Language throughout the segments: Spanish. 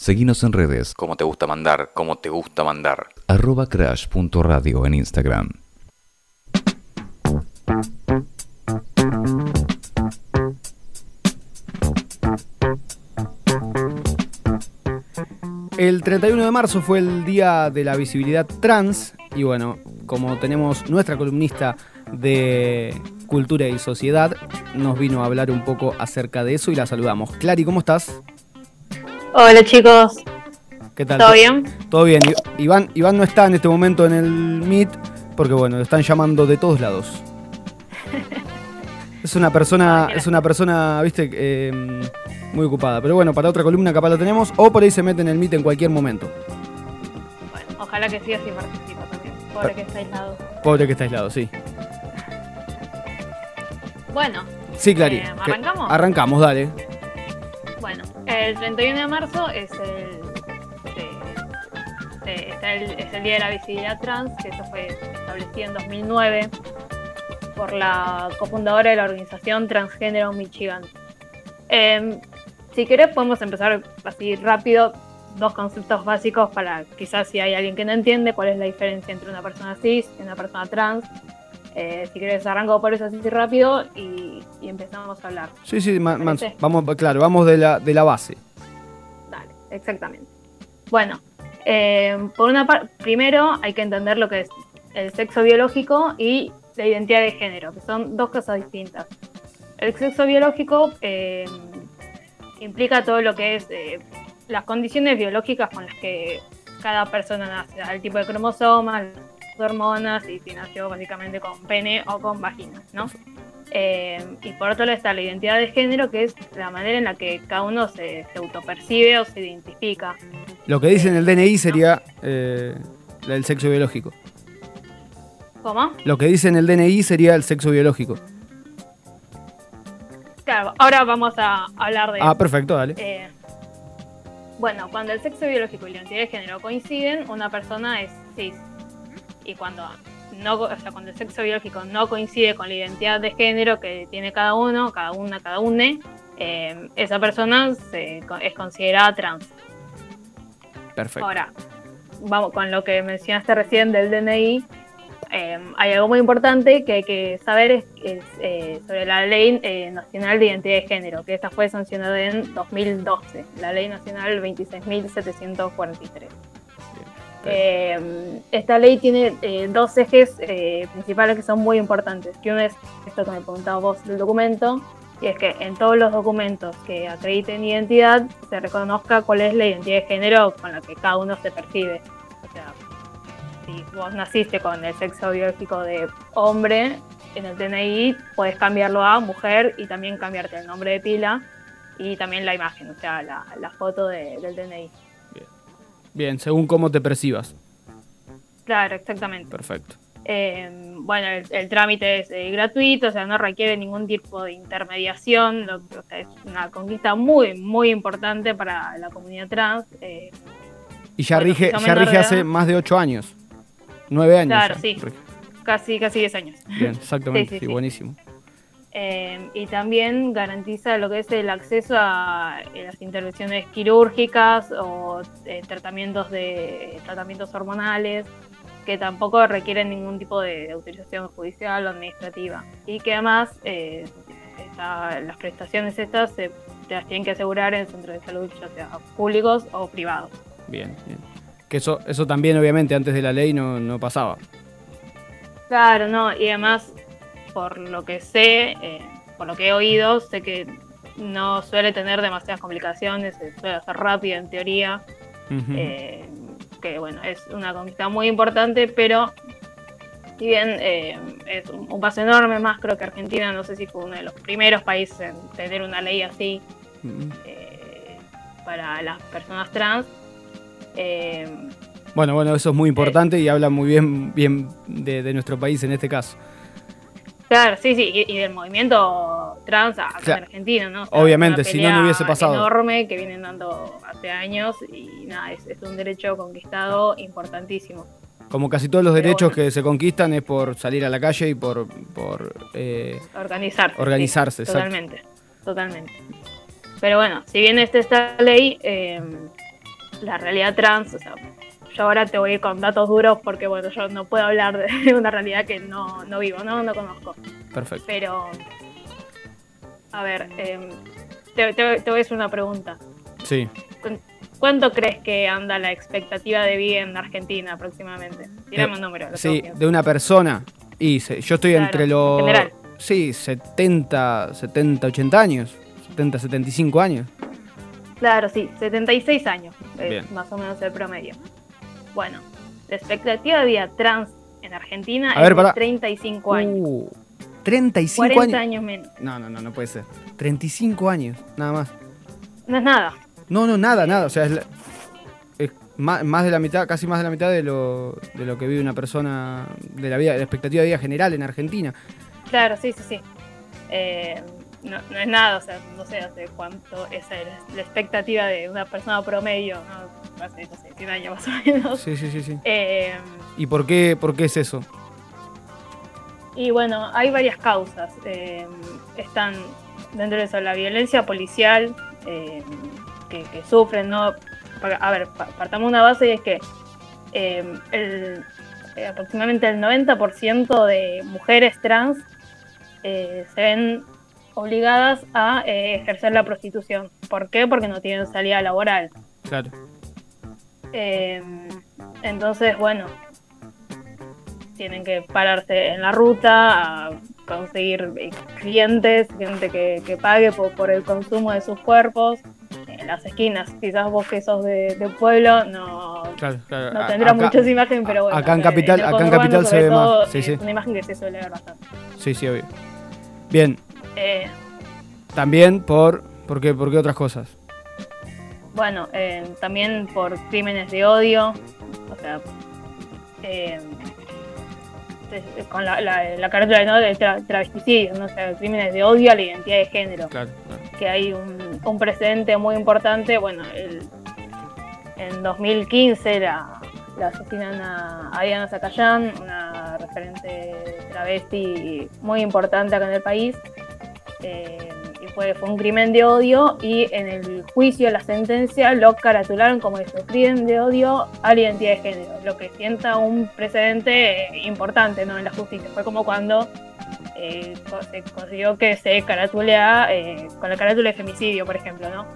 Seguinos en redes. Como te gusta mandar, como te gusta mandar. Arroba crash.radio en Instagram. El 31 de marzo fue el día de la visibilidad trans y bueno, como tenemos nuestra columnista de cultura y sociedad, nos vino a hablar un poco acerca de eso y la saludamos. Clary, ¿cómo estás? Hola chicos. ¿Qué tal? ¿Todo bien? Todo bien. Iván, Iván no está en este momento en el Meet porque bueno, lo están llamando de todos lados. Es una persona, es una persona, viste, eh, muy ocupada. Pero bueno, para otra columna capaz la tenemos. O por ahí se mete en el Meet en cualquier momento. Bueno, ojalá que sí así participa también. Pobre que está aislado. Pobre que está aislado, sí. Bueno. Sí, Clary. Eh, ¿Arrancamos? Arrancamos, dale. Bueno, el 31 de marzo es el, eh, está el, es el Día de la Visibilidad Trans, que eso fue establecido en 2009 por la cofundadora de la organización Transgénero Michigan. Eh, si querés podemos empezar así rápido, dos conceptos básicos para quizás si hay alguien que no entiende cuál es la diferencia entre una persona cis y una persona trans. Eh, si querés arranco por eso así rápido y, y empezamos a hablar. Sí, sí, ma- ma- vamos, claro, vamos de la, de la base. Dale, exactamente. Bueno, eh, por una parte, primero hay que entender lo que es el sexo biológico y la identidad de género, que son dos cosas distintas. El sexo biológico eh, implica todo lo que es las condiciones biológicas con las que cada persona nace, el tipo de cromosomas, hormonas y si nació básicamente con pene o con vagina, ¿no? Eh, y por otro lado está la identidad de género, que es la manera en la que cada uno se, se autopercibe o se identifica. Lo que dice en el DNI sería eh, el sexo biológico. ¿Cómo? Lo que dice en el DNI sería el sexo biológico. Claro, ahora vamos a hablar de Ah, perfecto, dale. Eh, bueno, cuando el sexo biológico y la identidad de género coinciden, una persona es cis. Y cuando no, o sea, cuando el sexo biológico no coincide con la identidad de género que tiene cada uno, cada una, cada une, eh, esa persona se- es considerada trans. Perfecto. Ahora, vamos con lo que mencionaste recién del DNI. eh, hay algo muy importante que hay que saber es, es, eh, sobre la Ley eh, Nacional de Identidad de Género, que esta fue sancionada en 2012, la Ley Nacional 26.743. Eh, esta ley tiene eh, dos ejes eh, principales que son muy importantes. Que uno es esto que me preguntaba vos del documento, y es que en todos los documentos que acrediten identidad se reconozca cuál es la identidad de género con la que cada uno se percibe. O sea, si vos naciste con el sexo biológico de hombre, en el DNI puedes cambiarlo a mujer y también cambiarte el nombre de pila y también la imagen, o sea, la, foto de- del DNI. Bien, según cómo te percibas. Claro, exactamente. Perfecto. Eh, bueno, el, el trámite es eh, gratuito, o sea, no requiere ningún tipo de intermediación, lo- o sea, es una conquista muy, muy importante para la comunidad trans. eh, Y ya Bueno, rige, ya rige hace más de 8 años. 9 años. Claro, ya sí. rige. casi, casi 10 años. Bien, exactamente. Sí, sí, sí, sí. buenísimo. Eh, y también garantiza lo que es el acceso a eh, las intervenciones quirúrgicas o eh, tratamientos de tratamientos hormonales que tampoco requieren ningún tipo de autorización judicial o administrativa y que además eh, esta- las prestaciones estas se las tienen que asegurar en centros de salud ya sea públicos o privados. Bien, bien. Que eso, eso también, obviamente, antes de la ley no, no pasaba. Claro, no, y además, por lo que sé, eh, por lo que he oído, sé que no suele tener demasiadas complicaciones, se suele hacer rápido en teoría, eh, que bueno, es una conquista muy importante, pero si bien eh, es un, paso enorme más, creo que Argentina, no sé si fue uno de los primeros países en tener una ley así eh, para las personas trans. eh, Bueno, bueno, eso es muy importante y habla muy bien, bien de, de nuestro país en este caso. Claro, sí, sí, y, y del movimiento trans en Argentina, ¿no? Obviamente, si no, no hubiese pasado. enorme que vienen dando hace años y nada, es, es un derecho conquistado importantísimo. Como casi todos los Pero derechos bueno. que se conquistan es por salir a la calle y por, por eh, Organizarse. sí, Organizarse, exacto. totalmente, totalmente. Pero bueno, si bien esta, esta ley, eh, la realidad trans, o sea, yo ahora te voy a ir con datos duros porque bueno, yo no puedo hablar de una realidad que no, no vivo, no, no conozco. Perfecto. Pero, a ver, em, te, te- te voy a hacer una pregunta. Sí. ¿Cuánto crees que anda la expectativa de vida en Argentina aproximadamente? Tirame Eh, un número. Sí, de una persona. Y se- yo estoy Claro, entre en los. general. Sí, 70, 70, 80 años. 70, 75 años. Claro, sí, 76 años, es Bien. más o menos el promedio. Bueno, la expectativa de vida trans en Argentina A es ver, de pará. 35 años. Uh, 35 40 años. años menos. No, no, no, no puede ser. 35 años, nada más. No es nada. No, no, nada, nada. O sea, es, la- es más de la mitad, casi más de la mitad de lo, de lo que vive una persona, de la vida, de la expectativa de vida general en Argentina. Claro, sí, sí, sí. Eh, no, no es nada, o sea, no sé hace cuánto es el- la expectativa de una persona promedio, ¿no? Hace, no sé, 100 años más o menos. Sí, sí, sí, sí. Eh, ¿Y por qué, por qué es eso? Y bueno, hay varias causas. Eh, están dentro de eso la violencia policial eh, que, que sufren, ¿no? A ver, pa- partamos una base y es que el- eh, aproximadamente el 90% de mujeres trans eh, se ven obligadas a eh, ejercer la prostitución. ¿Por qué? Porque no tienen salida laboral. Claro. Eh, entonces, bueno, tienen que pararse en la ruta a conseguir eh, clientes, gente que, que pague por, por el consumo de sus cuerpos en las esquinas. Quizás vos que sos de, de pueblo no, Claro, claro. no tendrás muchas imágenes, pero bueno. acá en el Capital- acá en Capital se ve más, sí, es sí. una imagen que se suele ver bastante. Sí, sí, obvio. Bien, Eh, también por. ¿Por qué, por qué otras cosas? Bueno, eh, también por crímenes de odio, o sea, eh, con la, la, la carátula ¿no? de tra- travesticidio, ¿no? o sea, crímenes de odio a la identidad de género, Claro, claro. que hay un, un precedente muy importante, bueno, el, en 2015 la, la asesinan a, a Diana Zacayán, una referente travesti muy importante acá en el país, eh, y fue, fue un crimen de odio y en el juicio, la sentencia, lo caratularon como eso, crimen de odio a la identidad de género, lo que sienta un precedente eh, importante ¿no? en la justicia. Fue como cuando eh, se consiguió que se caratulea con la carátula de femicidio, por ejemplo, ¿no?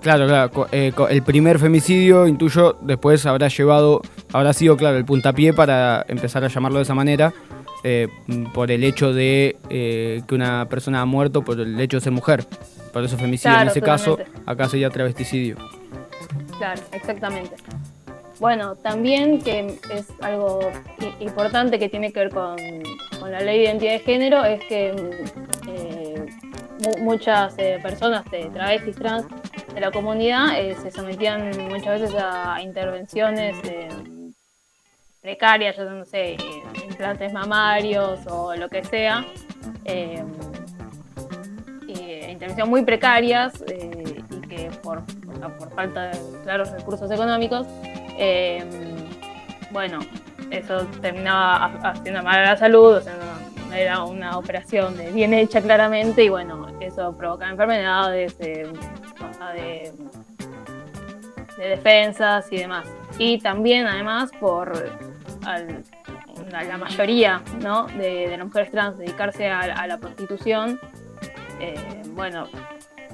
Claro, claro. el primer femicidio, intuyo, después habrá llevado, habrá sido, claro, el puntapié para empezar a llamarlo de esa manera, eh, por el hecho de eh, que una persona ha muerto por el hecho de ser mujer. Por eso femicidio en ese caso, acá sería travesticidio. Claro, exactamente. Bueno, también que es algo importante que tiene que ver con, con la ley de identidad de género es que eh, mu- muchas eh, personas de travestis trans de la comunidad eh, se sometían muchas veces a intervenciones precarias, yo no sé, implantes mamarios o lo que sea. y, eh, intervención muy precarias eh, y que por, por falta de claros recursos económicos, eh, bueno, eso terminaba ha- haciendo mal a la salud, o sea, no, era una operación de- bien hecha claramente y bueno, eso provocaba enfermedades, eh, de, de defensas y demás. Y también además por al- la, la mayoría ¿no? de, de las mujeres trans dedicarse a, a la prostitución, eh, bueno,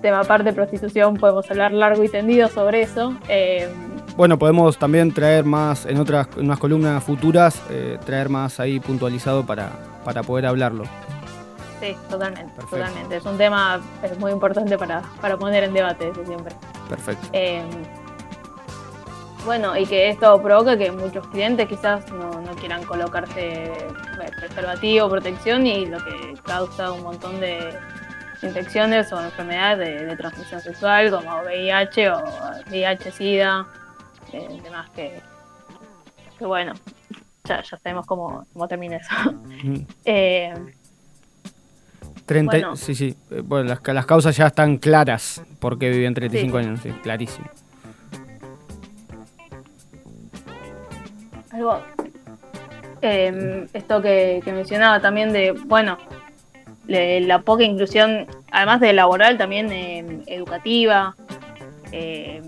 tema aparte de prostitución, podemos hablar largo y tendido sobre eso. eh, Bueno, podemos también traer más, en otras en unas columnas futuras, eh, traer más ahí puntualizado para, para poder hablarlo. sí, totalmente, Perfecto. totalmente. Es un tema eh, muy importante para, para poner en debate eso siempre. Perfecto. Bueno, y que esto provoca que muchos clientes quizás no, no quieran colocarse eh, preservativo, protección y lo que causa un montón de infecciones o enfermedades de, de transmisión sexual como VIH o VIH-Sida, eh, demás que, que bueno, ya, ya sabemos cómo, cómo termina eso. Mm. Eh, 30, Bueno. Sí, sí. Eh, Bueno, las, las causas ya están claras por qué vivían 35 Sí. años, sí, clarísimo. Algo eh, esto que, que mencionaba también de bueno le- la poca inclusión además de laboral también eh, educativa eh,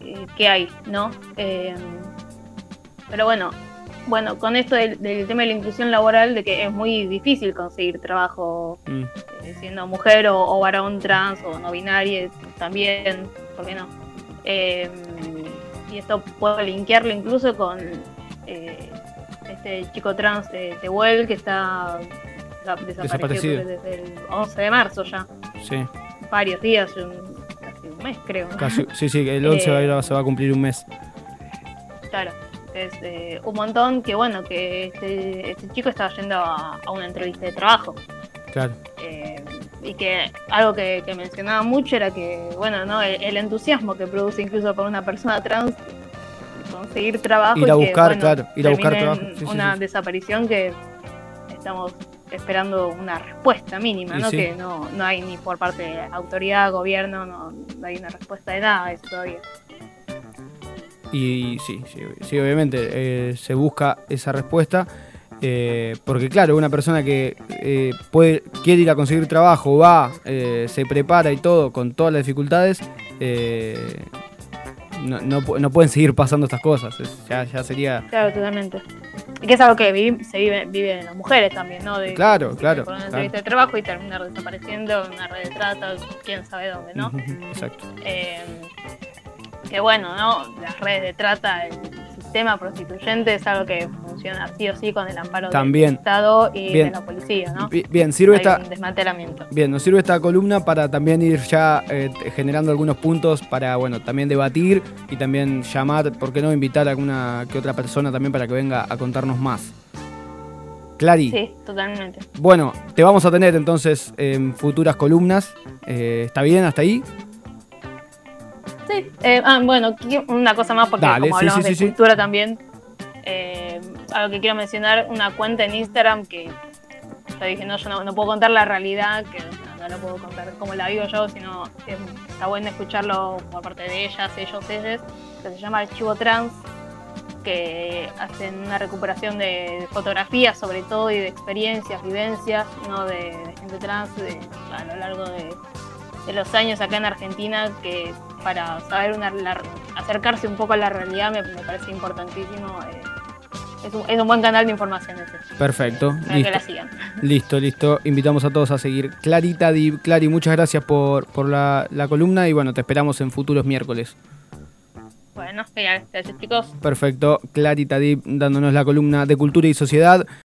eh, que hay, ¿no? Pero bueno, bueno, con esto del, tema de la inclusión laboral, de que es muy difícil conseguir trabajo mm. eh, siendo mujer o, varón trans o no binario, también, ¿por qué no? Y esto puedo linkearlo incluso con eh, este chico trans de Tehuel que está desaparecido, desde el 11 de marzo ya. Sí. Varios días, casi un mes creo. sí, sí, el 11 se va a cumplir un mes. Claro es eh, un montón que bueno, que este, este chico estaba yendo a, una entrevista de trabajo. Claro. Eh, y que algo que, mencionaba mucho era que, bueno, ¿no? El, entusiasmo que produce incluso para una persona trans conseguir trabajo. Ir a buscar, claro, ir a buscar trabajo. una desaparición que estamos esperando una respuesta mínima, ¿no? Que no, no hay ni por parte de autoridad, gobierno, no, no hay una respuesta de nada eso todavía. Y sí, sí, obviamente eh, se busca esa respuesta. Eh, porque claro, una persona que eh, puede, quiere ir a conseguir trabajo, va, se prepara y todo, con todas las dificultades, no, no, pueden seguir pasando estas cosas. ya, ya sería... Claro, totalmente. Y que es algo que se vive, viven las mujeres también, ¿no? De, claro, claro. Por una entrevista de trabajo y terminar desapareciendo en una red de trata, quién sabe dónde, ¿no? Exacto que bueno, ¿no? Las redes de trata, el sistema prostituyente es algo que funciona sí o sí con el amparo del Estado y de la policía, ¿no? Bien, sirve esta desmantelamiento. Bien, nos sirve esta columna para también ir ya eh, generando algunos puntos para, bueno, también debatir y también llamar, ¿por qué no invitar a alguna que otra persona también para que venga a contarnos más? Clary. Sí, totalmente. Bueno, te vamos a tener entonces en futuras columnas. Eh, ¿Está bien hasta ahí? Sí, eh, ah, bueno, una cosa más porque como hablamos de cultura también, algo que quiero mencionar, una cuenta en Instagram que yo dije, no, yo no, puedo contar la realidad, que no, lo puedo contar como la vivo yo, sino está bueno escucharlo por parte de ellas, ellos, ellas, que se llama Archivo Trans, que hacen una recuperación de fotografías sobre todo y de experiencias, vivencias, ¿no? de, gente trans a lo largo de, los años acá en Argentina que para saber una, acercarse un poco a la realidad me, parece importantísimo. Eh, es, un, buen canal de información ese. Perfecto. listo. que la sigan. Listo, listo. Invitamos a todos a seguir. Clarita, Clari, muchas gracias por, por la, la columna y bueno, te esperamos en futuros miércoles. Bueno, gracias chicos. Perfecto. Clarita Dip dándonos la columna de cultura y sociedad.